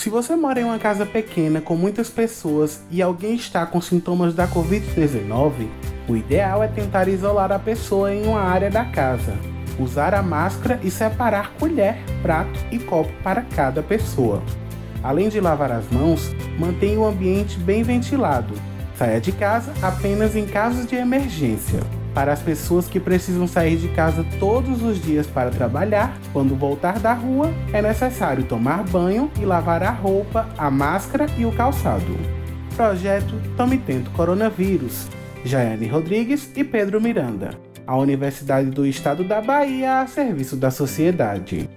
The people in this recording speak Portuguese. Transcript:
Se você mora em uma casa pequena com muitas pessoas e alguém está com sintomas da Covid-19, o ideal é tentar isolar a pessoa em uma área da casa, usar a máscara e separar colher, prato e copo para cada pessoa. Além de lavar as mãos, mantenha o ambiente bem ventilado. Saia de casa apenas em casos de emergência. Para as pessoas que precisam sair de casa todos os dias para trabalhar, quando voltar da rua, é necessário tomar banho e lavar a roupa, a máscara e o calçado. Projeto Tome Tento Coronavírus. Jaiane Rodrigues e Pedro Miranda. A Universidade do Estado da Bahia a serviço da sociedade.